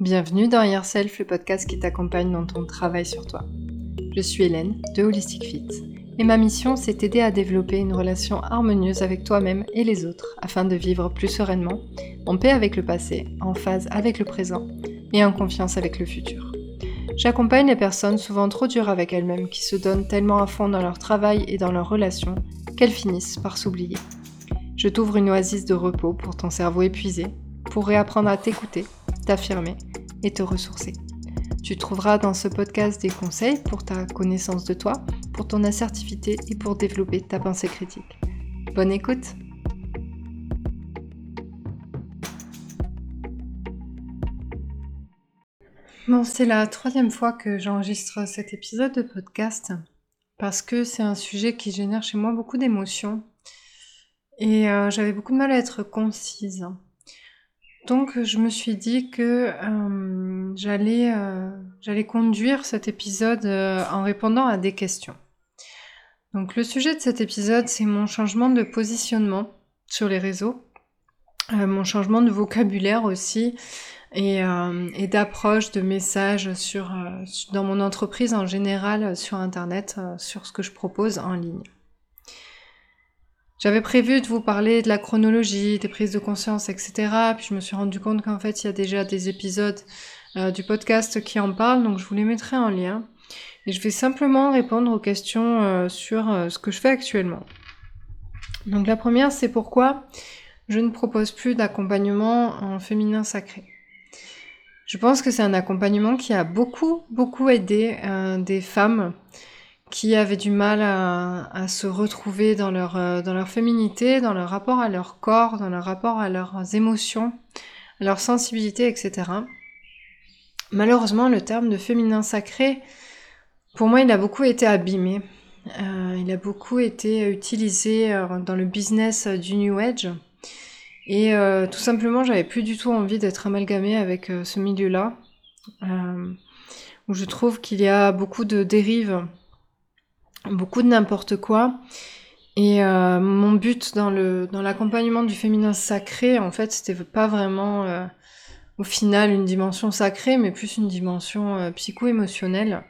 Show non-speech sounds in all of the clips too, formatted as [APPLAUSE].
Bienvenue dans Yourself, le podcast qui t'accompagne dans ton travail sur toi. Je suis Hélène de Holistic Fit et ma mission c'est t'aider à développer une relation harmonieuse avec toi-même et les autres afin de vivre plus sereinement, en paix avec le passé, en phase avec le présent et en confiance avec le futur. J'accompagne les personnes souvent trop dures avec elles-mêmes qui se donnent tellement à fond dans leur travail et dans leurs relations qu'elles finissent par s'oublier. Je t'ouvre une oasis de repos pour ton cerveau épuisé, pour réapprendre à t'écouter, t'affirmer et te ressourcer. Tu trouveras dans ce podcast des conseils pour ta connaissance de toi, pour ton assertivité et pour développer ta pensée critique. Bonne écoute Bon, c'est la troisième fois que j'enregistre cet épisode de podcast parce que c'est un sujet qui génère chez moi beaucoup d'émotions et euh, j'avais beaucoup de mal à être concise. Donc je me suis dit que euh, j'allais euh, j'allais conduire cet épisode euh, en répondant à des questions. Donc le sujet de cet épisode, c'est mon changement de positionnement sur les réseaux, mon changement de vocabulaire aussi et, d'approche de messages dans mon entreprise en général sur Internet, sur ce que je propose en ligne. J'avais prévu de vous parler de la chronologie, des prises de conscience, etc. Puis je me suis rendu compte qu'en fait, il y a déjà des épisodes euh, du podcast qui en parlent, donc je vous les mettrai en lien. Et je vais simplement répondre aux questions euh, sur euh, ce que je fais actuellement. Donc la première, c'est pourquoi je ne propose plus d'accompagnement en féminin sacré? Je pense que c'est un accompagnement qui a beaucoup, beaucoup aidé des femmes qui avaient du mal à, se retrouver dans leur, euh, dans leur féminité, dans leur rapport à leur corps, dans leur rapport à leurs émotions, à leur sensibilité, etc. Malheureusement, le terme de féminin sacré, pour moi, il a beaucoup été abîmé. Euh, il a beaucoup été utilisé euh, dans le business du New Age. Et tout simplement, j'avais plus du tout envie d'être amalgamée avec ce milieu-là, où je trouve qu'il y a beaucoup de dérives beaucoup de n'importe quoi. Et euh, mon but dans le dans l'accompagnement du féminin sacré, en fait, c'était pas vraiment euh, au final une dimension sacrée, mais plus une dimension euh, psycho-émotionnelle.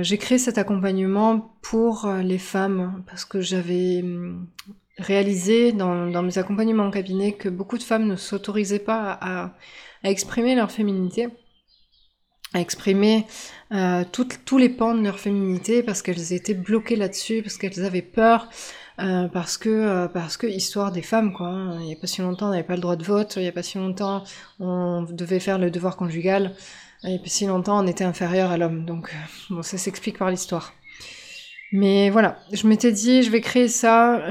j'ai créé cet accompagnement pour les femmes parce que j'avais hum, réalisé dans, mes accompagnements en cabinet que beaucoup de femmes ne s'autorisaient pas à, à exprimer leur féminité à exprimer euh, tous les pans de leur féminité parce qu'elles étaient bloquées là-dessus, parce qu'elles avaient peur, euh, parce que euh, parce que histoire des femmes quoi. Hein. Il y a pas si longtemps on n'avait pas le droit de vote, il y a pas si longtemps on devait faire le devoir conjugal, il y a pas si longtemps on était inférieur à l'homme. Donc bon ça s'explique par l'histoire. Mais voilà, je m'étais dit je vais créer ça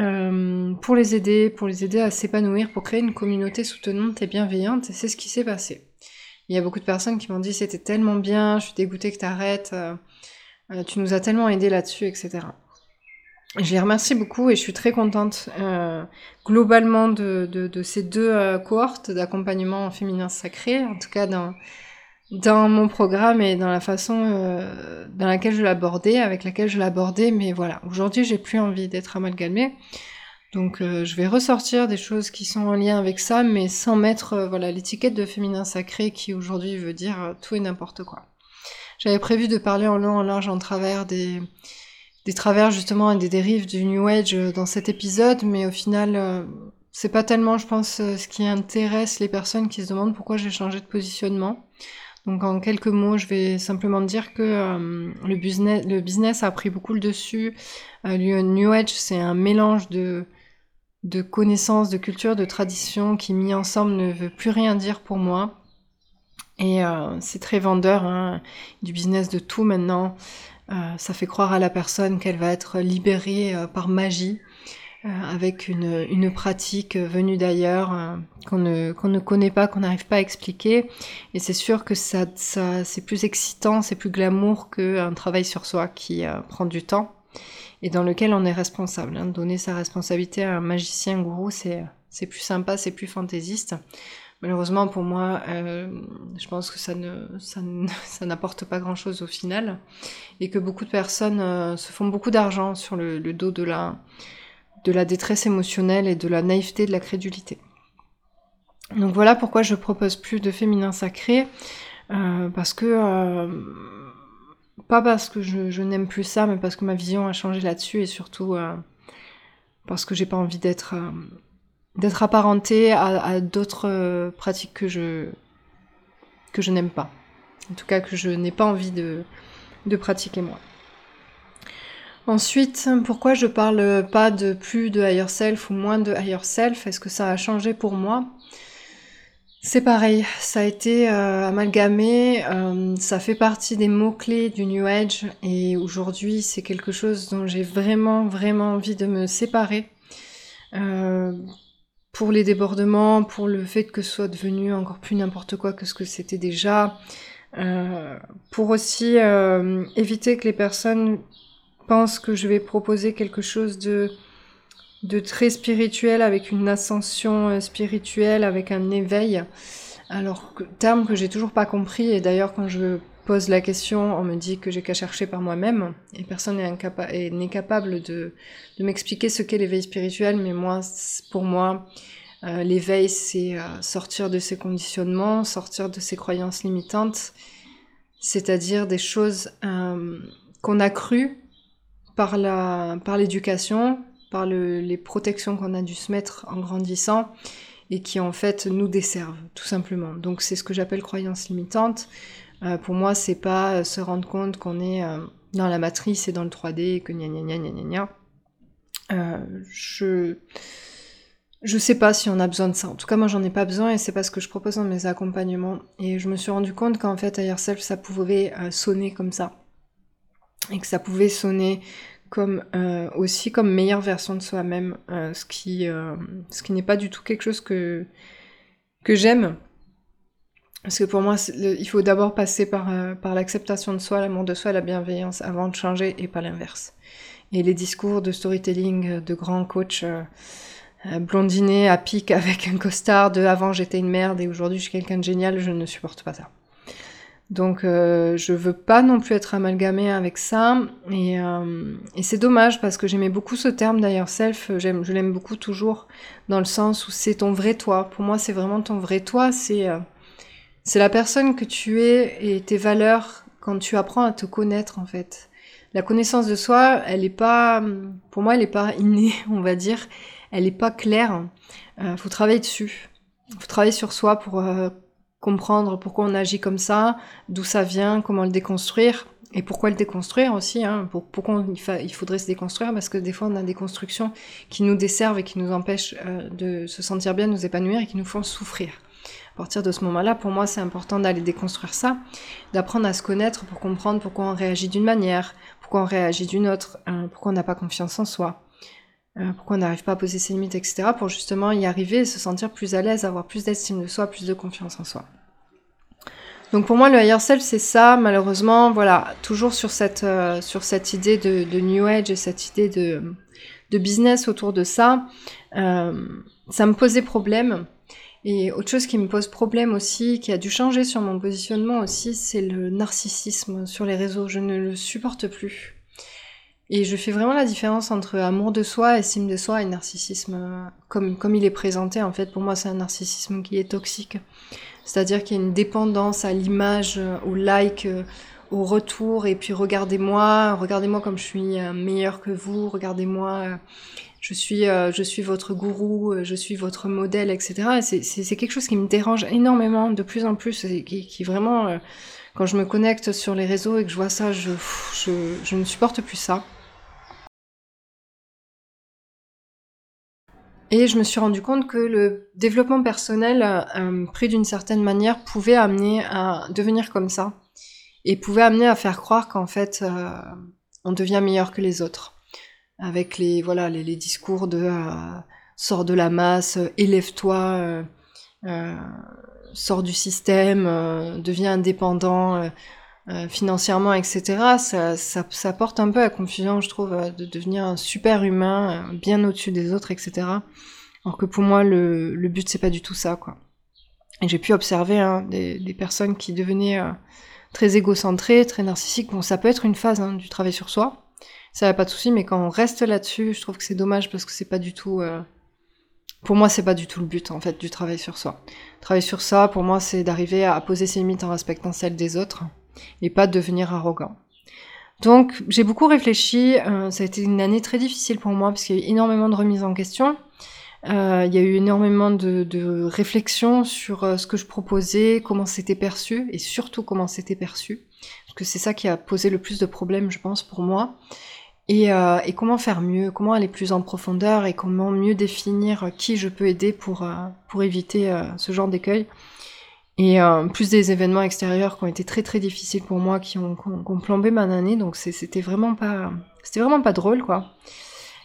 pour les aider, pour les aider à s'épanouir, pour créer une communauté soutenante et bienveillante et c'est ce qui s'est passé. Il y a beaucoup de personnes qui m'ont dit c'était tellement bien, je suis dégoûtée que t'arrêtes, euh, euh, tu nous as tellement aidé là-dessus, etc. Je les remercie beaucoup et je suis très contente euh, globalement de, de, ces deux cohortes d'accompagnement féminin sacré, en tout cas dans, dans mon programme et dans la façon dans laquelle je l'abordais, avec laquelle je l'abordais, mais voilà, aujourd'hui j'ai plus envie d'être amalgamée. Donc euh, je vais ressortir des choses qui sont en lien avec ça, mais sans mettre euh, voilà l'étiquette de féminin sacré qui aujourd'hui veut dire euh, tout et n'importe quoi. J'avais prévu de parler en long, en large, en travers des, des travers justement et des dérives du New Age dans cet épisode, mais au final c'est pas tellement, je pense, ce qui intéresse les personnes qui se demandent pourquoi j'ai changé de positionnement. Donc en quelques mots, je vais simplement dire que le, business, le business a pris beaucoup le dessus. le New Age, c'est un mélange de de connaissances, de culture, de tradition qui mis ensemble ne veut plus rien dire pour moi. Et euh, c'est très vendeur, hein, du business de tout maintenant. Euh, ça fait croire à la personne qu'elle va être libérée euh, par magie, avec une, une, pratique venue d'ailleurs, qu'on ne, qu'on ne connaît pas, qu'on n'arrive pas à expliquer. Et c'est sûr que ça, ça c'est plus excitant, c'est plus glamour qu'un travail sur soi qui prend du temps et dans lequel on est responsable. Hein. Donner sa responsabilité à un magicien gourou, c'est, plus sympa, c'est plus fantaisiste. Malheureusement pour moi, euh, je pense que ça ne, [LAUGHS] ça, n'apporte pas grand-chose au final, et que beaucoup de personnes euh, se font beaucoup d'argent sur le, dos de la, de la détresse émotionnelle et de la naïveté, de la crédulité. Donc voilà pourquoi je propose plus de féminin sacré, parce que pas parce que je, n'aime plus ça, mais parce que ma vision a changé là-dessus et surtout parce que j'ai pas envie d'être d'être apparentée à, d'autres pratiques que je que je n'aime pas. En tout cas que je n'ai pas envie de, de pratiquer moi. Ensuite, pourquoi je parle pas de plus de higher self ou moins de higher self? Est-ce que ça a changé pour moi? C'est pareil, ça a été euh, amalgamé, euh, ça fait partie des mots-clés du New Age et aujourd'hui c'est quelque chose dont j'ai vraiment vraiment envie de me séparer. Euh, pour les débordements, pour le fait que ce soit devenu encore plus n'importe quoi que ce que c'était déjà, pour aussi éviter que les personnes pense que je vais proposer quelque chose de, de très spirituel, avec une ascension euh, spirituelle, avec un éveil. Alors, terme que j'ai toujours pas compris, et d'ailleurs quand je pose la question, on me dit que j'ai qu'à chercher par moi-même, et personne n'est capable de, de m'expliquer ce qu'est l'éveil spirituel, mais moi, pour moi, euh, l'éveil, c'est euh, sortir de ses conditionnements, sortir de ses croyances limitantes, c'est-à-dire des choses qu'on a crues par l'éducation, les protections qu'on a dû se mettre en grandissant et qui en fait nous desservent tout simplement. Donc c'est ce que j'appelle croyance limitante. Euh, pour moi, c'est pas se rendre compte qu'on est euh, dans la matrice et dans le 3D et que gna gna gna gna gna gna. Euh, je je sais pas si on a besoin de ça. En tout cas, moi, j'en ai pas besoin et c'est pas ce que je propose dans mes accompagnements. Et je me suis rendu compte qu'en fait, Higher Self, ça pouvait euh, sonner comme ça et que ça pouvait sonner comme euh, aussi comme meilleure version de soi-même, euh, ce qui euh, ce qui n'est pas du tout quelque chose que que j'aime. Parce que pour moi, il faut d'abord passer par, par l'acceptation de soi, l'amour de soi, la bienveillance avant de changer et pas l'inverse. Et les discours de storytelling de grands coachs blondinés à pic avec un costard de avant j'étais une merde et aujourd'hui je suis quelqu'un de génial, je ne supporte pas ça. Donc euh, je veux pas non plus être amalgamée avec ça et, euh, et c'est dommage parce que j'aimais beaucoup ce terme d'ailleurs self, je l'aime beaucoup toujours dans le sens où c'est ton vrai toi. Pour moi c'est vraiment ton vrai toi, c'est euh, la personne que tu es et tes valeurs quand tu apprends à te connaître en fait. La connaissance de soi, elle est pas pour moi elle est pas innée, [LAUGHS] on va dire, elle est pas claire. Euh, faut travailler dessus. Faut travailler sur soi pour comprendre pourquoi on agit comme ça, d'où ça vient, comment le déconstruire, et pourquoi le déconstruire aussi, hein, pour, pourquoi il, faudrait se déconstruire, parce que des fois on a des constructions qui nous desservent et qui nous empêchent euh, de se sentir bien, de nous épanouir et qui nous font souffrir. À partir de ce moment-là, pour moi, c'est important d'aller déconstruire ça, d'apprendre à se connaître pour comprendre pourquoi on réagit d'une manière, pourquoi on réagit d'une autre, hein, pourquoi on n'a pas confiance en soi, euh, pourquoi on n'arrive pas à poser ses limites, etc., pour justement y arriver et se sentir plus à l'aise, avoir plus d'estime de soi, plus de confiance en soi. Donc pour moi, le higher self, c'est ça, malheureusement, voilà, toujours sur cette, euh, sur cette idée de, New Age et cette idée de, de business autour de ça, euh, ça me posait problème. Et autre chose qui me pose problème aussi, qui a dû changer sur mon positionnement aussi, c'est le narcissisme sur les réseaux. Je ne le supporte plus. Et je fais vraiment la différence entre amour de soi, estime de soi et narcissisme, comme, comme il est présenté. En fait, pour moi, c'est un narcissisme qui est toxique. C'est-à-dire qu'il y a une dépendance à l'image, au like, au retour, et puis regardez-moi, regardez-moi comme je suis euh, meilleur que vous, regardez-moi, euh, je suis, euh, je suis votre gourou, je suis votre modèle, etc. C'est quelque chose qui me dérange énormément, de plus en plus, et qui, qui vraiment, quand je me connecte sur les réseaux et que je vois ça, je, ne supporte plus ça. Et je me suis rendu compte que le développement personnel, euh, pris d'une certaine manière, pouvait amener à devenir comme ça. Et pouvait amener à faire croire qu'en fait, euh, on devient meilleur que les autres. Avec les, voilà, les, discours de euh, sors de la masse, élève-toi, sors du système, deviens indépendant. financièrement, etc., ça, ça, porte un peu à confusion, je trouve, de devenir un super humain, bien au-dessus des autres, etc. Alors que pour moi, le, le but, c'est pas du tout ça, quoi. Et j'ai pu observer hein, des, personnes qui devenaient euh, très égocentrées, très narcissiques. Bon, ça peut être une phase hein, du travail sur soi, ça n'a pas de souci, mais quand on reste là-dessus, je trouve que c'est dommage parce que c'est pas du tout, euh, pour moi, c'est pas du tout le but en fait du travail sur soi. Travail sur ça, pour moi, c'est d'arriver à poser ses limites en respectant celles des autres et pas de devenir arrogant. Donc, j'ai beaucoup réfléchi. Euh, ça a été une année très difficile pour moi parce qu'il y a eu énormément de remises en question. Euh, il y a eu énormément de, de réflexions sur euh, ce que je proposais, comment c'était perçu et surtout comment c'était perçu. Parce que c'est ça qui a posé le plus de problèmes, je pense, pour moi. Et, euh, et, comment faire mieux, comment aller plus en profondeur et comment mieux définir qui je peux aider pour, euh, pour éviter euh, ce genre d'écueil. Et plus des événements extérieurs qui ont été très très difficiles pour moi, qui ont, qui ont, plombé ma année, donc c'était vraiment pas, c'était vraiment pas drôle quoi.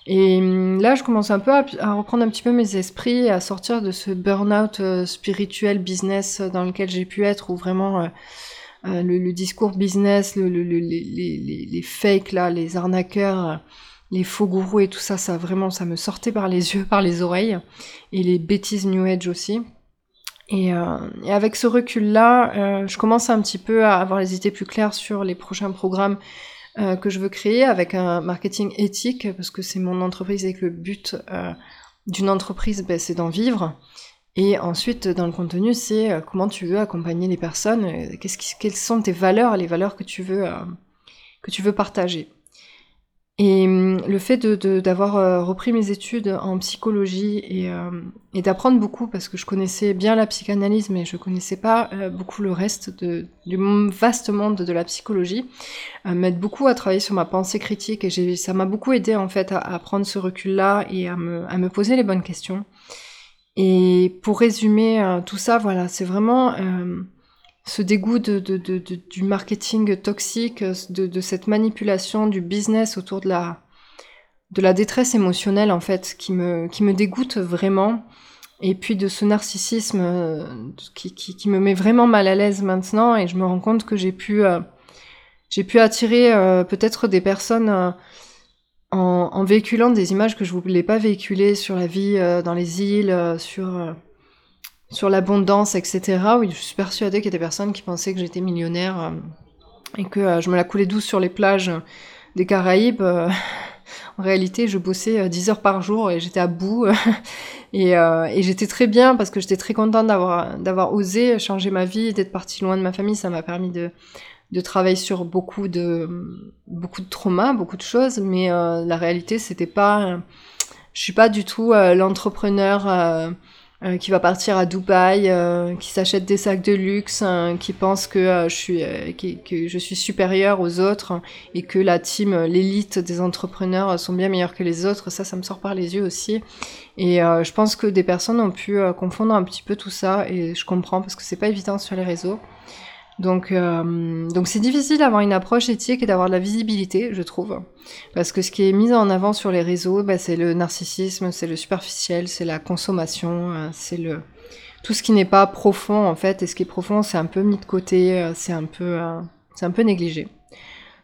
Et hum, là, je commence un peu à, à, reprendre un petit peu mes esprits, à sortir de ce burn-out spirituel business dans lequel j'ai pu être, où vraiment euh, le, discours business, le, le, les, fakes là, les arnaqueurs, euh, les faux gourous et tout ça, ça vraiment, ça me sortait par les [LAUGHS] yeux, par les oreilles, et les bêtises New Age aussi. Et, euh, avec ce recul-là, je commence un petit peu à avoir les idées plus claires sur les prochains programmes que je veux créer avec un marketing éthique, parce que c'est mon entreprise et que le but d'une entreprise, ben, c'est d'en vivre. Et ensuite, dans le contenu, c'est euh, comment tu veux accompagner les personnes, euh, quelles sont tes valeurs, les valeurs que tu veux, euh, que tu veux partager. Et hum, le fait d'avoir repris mes études en psychologie et, d'apprendre beaucoup, parce que je connaissais bien la psychanalyse, mais je connaissais pas beaucoup le reste du vaste monde de la psychologie, m'aide beaucoup à travailler sur ma pensée critique et ça m'a beaucoup aidé en fait à, prendre ce recul-là et à me poser les bonnes questions. Et pour résumer euh, tout ça, voilà, c'est vraiment euh, ce dégoût du marketing toxique, de, cette manipulation du business autour de la, détresse émotionnelle, en fait, qui me, dégoûte vraiment. Et puis de ce narcissisme euh, qui, me met vraiment mal à l'aise maintenant. Et je me rends compte que j'ai pu, euh, attirer euh, peut-être des personnes en, véhiculant des images que je voulais pas véhiculer sur la vie euh, dans les îles, euh, sur, euh, sur l'abondance, etc. Oui, je suis persuadée qu'il y a des personnes qui pensaient que j'étais millionnaire et que je me la coulais douce sur les plages des Caraïbes. [LAUGHS] en réalité, je bossais 10 heures par jour et j'étais à bout. [LAUGHS] et, et j'étais très bien parce que j'étais très contente d'avoir d'avoir osé changer ma vie, d'être partie loin de ma famille. Ça m'a permis de de travailler sur beaucoup de traumas, beaucoup de choses, mais euh, la réalité c'était pas, je suis pas du tout euh, l'entrepreneur euh, euh, qui va partir à Dubaï, euh, qui s'achète des sacs de luxe, hein, qui pense que je suis qui, que je suis supérieur aux autres et que la team, l'élite des entrepreneurs sont bien meilleurs que les autres. Ça, ça me sort par les yeux aussi. Et je pense que des personnes ont pu confondre un petit peu tout ça et je comprends parce que c'est pas évident sur les réseaux. Donc, euh, donc c'est difficile d'avoir une approche éthique et d'avoir de la visibilité, je trouve, parce que ce qui est mis en avant sur les réseaux, bah, c'est le narcissisme, c'est le superficiel, c'est la consommation, euh, c'est le tout ce qui n'est pas profond en fait. Et ce qui est profond, c'est un peu mis de côté, euh, c'est un peu, c'est un peu négligé.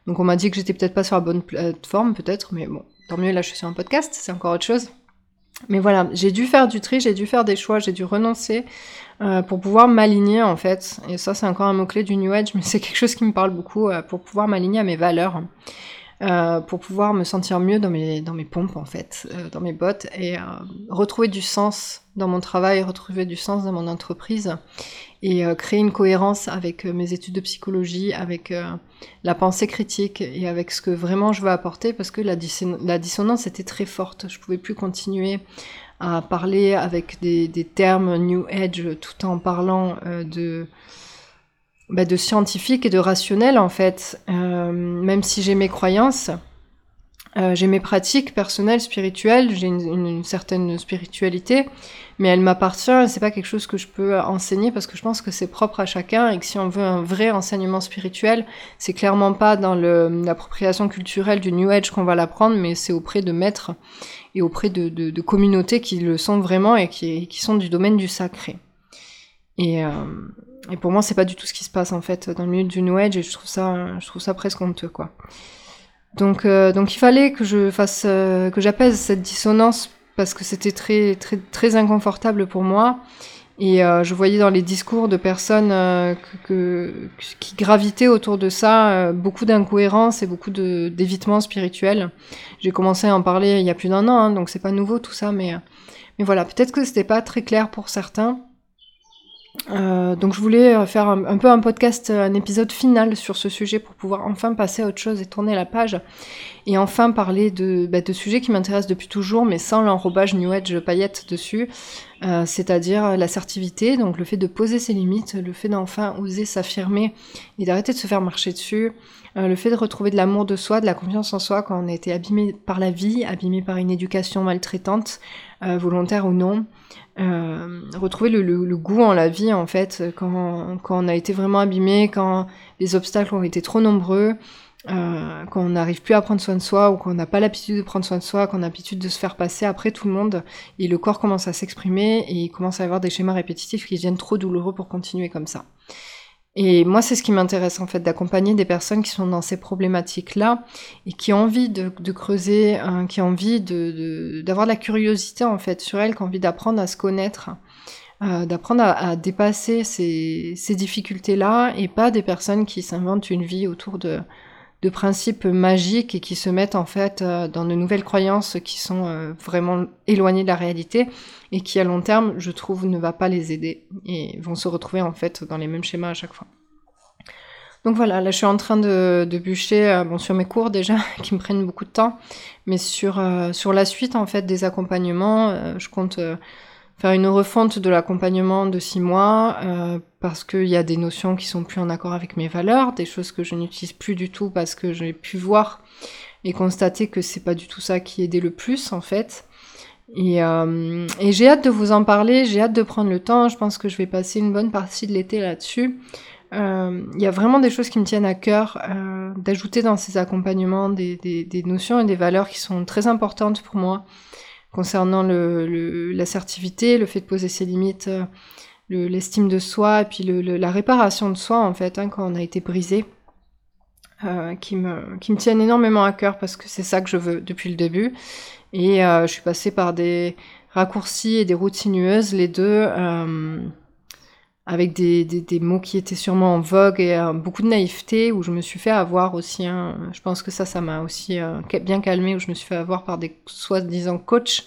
Donc on m'a dit que j'étais peut-être pas sur la bonne plateforme, peut-être, mais bon, tant mieux. Là, je suis sur un podcast, c'est encore autre chose. Mais voilà, j'ai dû faire du tri, j'ai dû faire des choix, j'ai dû renoncer euh, pour pouvoir m'aligner en fait. Et ça, c'est encore un mot-clé du New Age, [LAUGHS] mais c'est quelque chose qui me parle beaucoup euh, pour pouvoir m'aligner à mes valeurs. Euh, pour pouvoir me sentir mieux dans mes, pompes en fait, dans mes bottes et retrouver du sens dans mon travail, retrouver du sens dans mon entreprise et euh, créer une cohérence avec mes études de psychologie, avec la pensée critique et avec ce que vraiment je veux apporter parce que la, disson la dissonance était très forte. Je pouvais plus continuer à parler avec des, termes New Age tout en parlant de bah, de scientifique et de rationnel en fait. Euh, même si j'ai mes croyances, euh, j'ai mes pratiques personnelles, spirituelles, j'ai une, certaine spiritualité, mais elle m'appartient. C'est pas quelque chose que je peux enseigner parce que je pense que c'est propre à chacun et que si on veut un vrai enseignement spirituel, c'est clairement pas dans l'appropriation culturelle du New Age qu'on va l'apprendre, mais c'est auprès de maîtres et auprès de, communautés qui le sont vraiment et qui, sont du domaine du sacré. Et, euh, et pour moi, c'est pas du tout ce qui se passe en fait dans le milieu du New Age et je trouve ça, je trouve ça presque honteux quoi. Donc, euh, donc il fallait que je fasse, euh, que j'apaise cette dissonance parce que c'était très, très, inconfortable pour moi. Et euh, je voyais dans les discours de personnes qui gravitaient autour de ça beaucoup d'incohérences et beaucoup d'évitement spirituel. J'ai commencé à en parler il y a plus d'un an, hein, donc c'est pas nouveau tout ça, mais Mais voilà, peut-être que c'était pas très clair pour certains. Euh, donc je voulais euh, faire un, peu un podcast, un épisode final sur ce sujet pour pouvoir enfin passer à autre chose et tourner la page et enfin parler de, bah, de sujets qui m'intéressent depuis toujours mais sans l'enrobage New Age paillettes dessus, euh, c'est-à-dire l'assertivité, donc le fait de poser ses limites, le fait d'enfin oser s'affirmer et d'arrêter de se faire marcher dessus, le fait de retrouver de l'amour de soi, de la confiance en soi quand on a été abîmé par la vie, abîmé par une éducation maltraitante, volontaire ou non, euh, retrouver le, le, goût en la vie en fait quand, quand, on a été vraiment abîmé, quand les obstacles ont été trop nombreux, euh, quand on n'arrive plus à prendre soin de soi ou qu'on n'a pas l'habitude de prendre soin de soi, qu'on a l'habitude de se faire passer après tout le monde et le corps commence à s'exprimer et il commence à avoir des schémas répétitifs qui deviennent trop douloureux pour continuer comme ça. Et moi, c'est ce qui m'intéresse en fait, d'accompagner des personnes qui sont dans ces problématiques-là et qui ont envie de, creuser, hein, qui ont envie d'avoir de, la curiosité en fait sur elles, qui ont envie d'apprendre à se connaître, euh, d'apprendre à, dépasser ces, ces difficultés-là et pas des personnes qui s'inventent une vie autour de, de principes magiques et qui se mettent en fait euh, dans de nouvelles croyances qui sont euh, vraiment éloignées de la réalité et qui à long terme, je trouve, ne va pas les aider et vont se retrouver en fait dans les mêmes schémas à chaque fois. Donc voilà, là je suis en train de, bûcher euh, bon, sur mes cours déjà, [LAUGHS] qui me prennent beaucoup de temps, mais sur, sur la suite en fait des accompagnements, je compte faire une refonte de l'accompagnement de six mois euh, parce qu'il y a des notions qui sont plus en accord avec mes valeurs, des choses que je n'utilise plus du tout parce que j'ai pu voir et constater que c'est pas du tout ça qui aidait le plus en fait. Et, euh, j'ai hâte de vous en parler, j'ai hâte de prendre le temps. Je pense que je vais passer une bonne partie de l'été là-dessus. Euh, il y a vraiment des choses qui me tiennent à cœur euh, d'ajouter dans ces accompagnements des, notions et des valeurs qui sont très importantes pour moi concernant l'assertivité, le, fait de poser ses limites, euh, l'estime de soi, et puis la réparation de soi, en fait, hein, quand on a été brisé, euh, qui, me, qui me tiennent énormément à cœur parce que c'est ça que je veux depuis le début. Et euh, je suis passée par des raccourcis et des routes sinueuses, les deux avec des, mots qui étaient sûrement en vogue et euh, beaucoup de naïveté, où je me suis fait avoir aussi. Hein, je pense que ça, ça m'a aussi euh, bien calmé, où je me suis fait avoir par des soi-disant coachs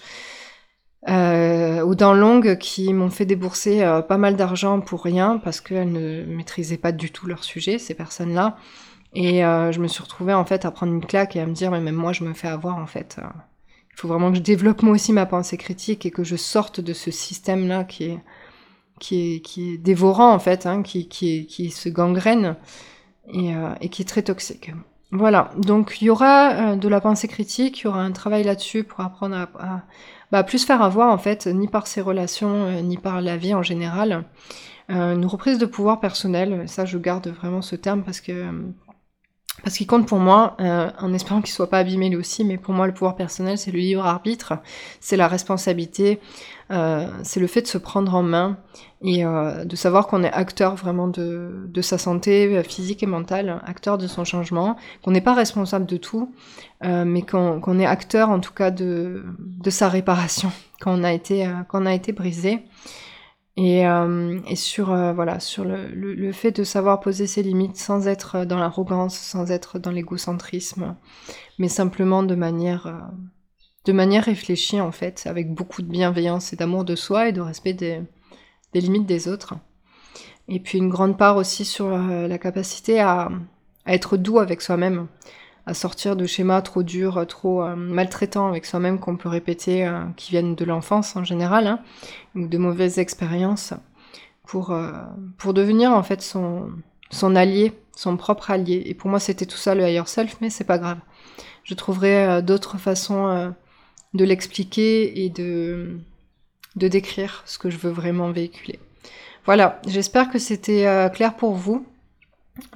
euh, ou dans longue qui m'ont fait débourser pas mal d'argent pour rien parce qu'elles ne maîtrisaient pas du tout leur sujet, ces personnes-là. Et je me suis retrouvée en fait à prendre une claque et à me dire, mais même moi, je me fais avoir en fait. Il faut vraiment que je développe moi aussi ma pensée critique et que je sorte de ce système-là qui est qui est, dévorant en fait, hein, qui, se gangrène et, euh, et, qui est très toxique. Voilà, donc il y aura euh, de la pensée critique, il y aura un travail là-dessus pour apprendre à, à bah, plus faire avoir en fait, ni par ses relations, euh, ni par la vie en général. une reprise de pouvoir personnel, ça je garde vraiment ce terme parce que parce qu'il compte pour moi, euh, en espérant qu'il soit pas abîmé lui aussi, mais pour moi le pouvoir personnel c'est le libre arbitre, c'est la responsabilité, euh, c'est le fait de se prendre en main et euh, de savoir qu'on est acteur vraiment de, sa santé physique et mentale, acteur de son changement, qu'on n'est pas responsable de tout, mais qu'on est acteur en tout cas de, sa réparation quand on a été brisé. Et, euh, et sur, euh, voilà, sur le, le, le, fait de savoir poser ses limites sans être dans l'arrogance, sans être dans l'égocentrisme, mais simplement de manière, euh, de manière réfléchie en fait, avec beaucoup de bienveillance et d'amour de soi et de respect des, des, limites des autres. Et puis une grande part aussi sur la capacité à, à être doux avec soi-même, sortir de schémas trop durs, trop euh, maltraitants avec soi-même qu'on peut répéter, euh, qui viennent de l'enfance en général, hein, ou de mauvaises expériences, pour, euh, devenir en fait son, son allié, son propre allié. Et pour moi, c'était tout ça le higher self, mais c'est pas grave. Je trouverai d'autres façons de l'expliquer et de, de décrire ce que je veux vraiment véhiculer. Voilà, j'espère que c'était clair pour vous.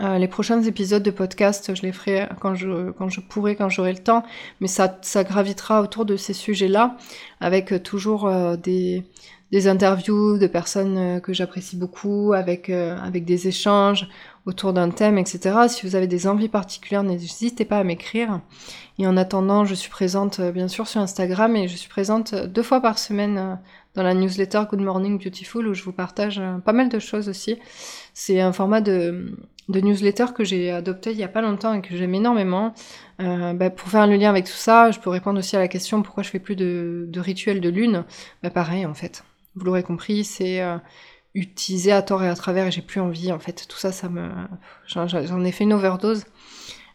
Euh, les prochains épisodes de podcast, je les ferai quand je, pourrai, quand j'aurai le temps, mais ça, gravitera autour de ces sujets-là, avec euh, toujours euh, des, interviews de personnes que j'apprécie beaucoup, avec, avec des échanges autour d'un thème, etc. Si vous avez des envies particulières, n'hésitez pas à m'écrire. Et en attendant, je suis présente bien sûr sur Instagram et je suis présente deux fois par semaine dans la newsletter Good Morning Beautiful où je vous partage pas mal de choses aussi. C'est un format de, newsletter que j'ai adopté il y a pas longtemps et que j'aime énormément. Bah, pour faire le lien avec tout ça, je peux répondre aussi à la question pourquoi je fais plus de, rituels de lune? Bah pareil en fait. Vous l'aurez compris, c'est utilisé à tort et à travers et j'ai plus envie en fait. Tout ça, ça me, j'en ai fait une overdose.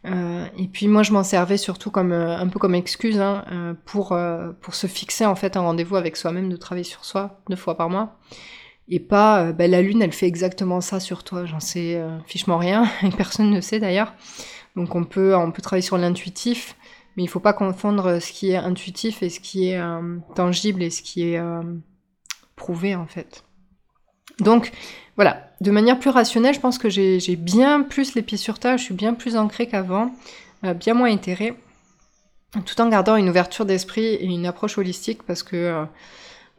Euh, et puis moi, je m'en servais surtout comme euh, un peu comme excuse hein, euh, pour pour se fixer en fait un rendez-vous avec soi-même, de travailler sur soi deux fois par mois. Et pas, ben, la lune, elle fait exactement ça sur toi. J'en sais fichement rien, [LAUGHS] et personne ne sait d'ailleurs. Donc on peut on peut travailler sur l'intuitif, mais il faut pas confondre ce qui est intuitif et ce qui est tangible et ce qui est prouvé en fait. Donc voilà, de manière plus rationnelle, je pense que j'ai bien plus les pieds sur terre, je suis bien plus ancrée qu'avant, euh, bien moins éthérée, tout en gardant une ouverture d'esprit et une approche holistique parce que, euh,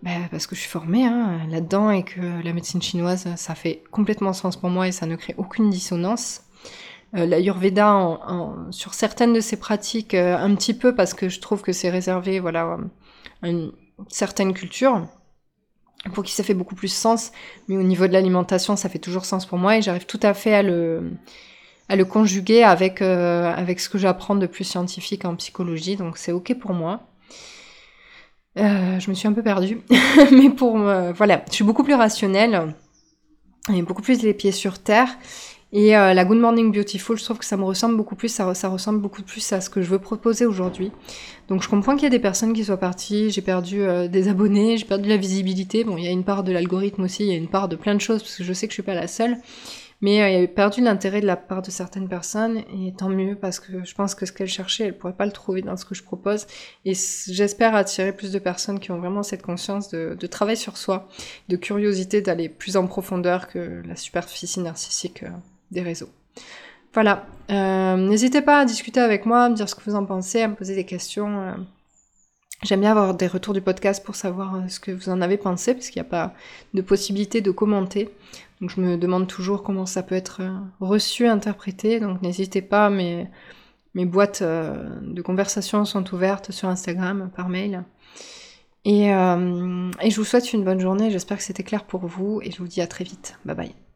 bah, parce que je suis formée hein, là-dedans et que la médecine chinoise, ça fait complètement sens pour moi et ça ne crée aucune dissonance. Euh, L'Ayurveda, en, sur certaines de ses pratiques, un petit peu parce que je trouve que c'est réservé voilà, à une certaine culture pour qui ça fait beaucoup plus sens, mais au niveau de l'alimentation, ça fait toujours sens pour moi et j'arrive tout à fait à le, conjuguer avec, euh, avec ce que j'apprends de plus scientifique en psychologie, donc c'est ok pour moi. Euh, je me suis un peu perdue, [LAUGHS] mais pour voilà, je suis beaucoup plus rationnelle et beaucoup plus les pieds sur terre. Et euh, la Good Morning Beautiful, je trouve que ça me ressemble beaucoup plus, ça, ressemble beaucoup plus à ce que je veux proposer aujourd'hui. Donc je comprends qu'il y a des personnes qui soient parties, j'ai perdu euh, des abonnés, j'ai perdu la visibilité. Bon, il y a une part de l'algorithme aussi, il y a une part de plein de choses, parce que je sais que je suis pas la seule. Mais euh, il y a perdu l'intérêt de la part de certaines personnes, et tant mieux, parce que je pense que ce qu'elles cherchaient, elles pourraient pas le trouver dans ce que je propose. Et j'espère attirer plus de personnes qui ont vraiment cette conscience de, de travail sur soi, de curiosité d'aller plus en profondeur que la superficie narcissique des réseaux. Voilà. Euh, n'hésitez pas à discuter avec moi, à me dire ce que vous en pensez, à me poser des questions. Euh. J'aime bien avoir des retours du podcast pour savoir euh, ce que vous en avez pensé, parce qu'il n'y a pas de possibilité de commenter. Donc je me demande toujours comment ça peut être reçu, interprété. Donc n'hésitez pas, mes, boîtes de conversation sont ouvertes sur Instagram, par mail. Et, et je vous souhaite une bonne journée, j'espère que c'était clair pour vous, et je vous dis à très vite. Bye bye.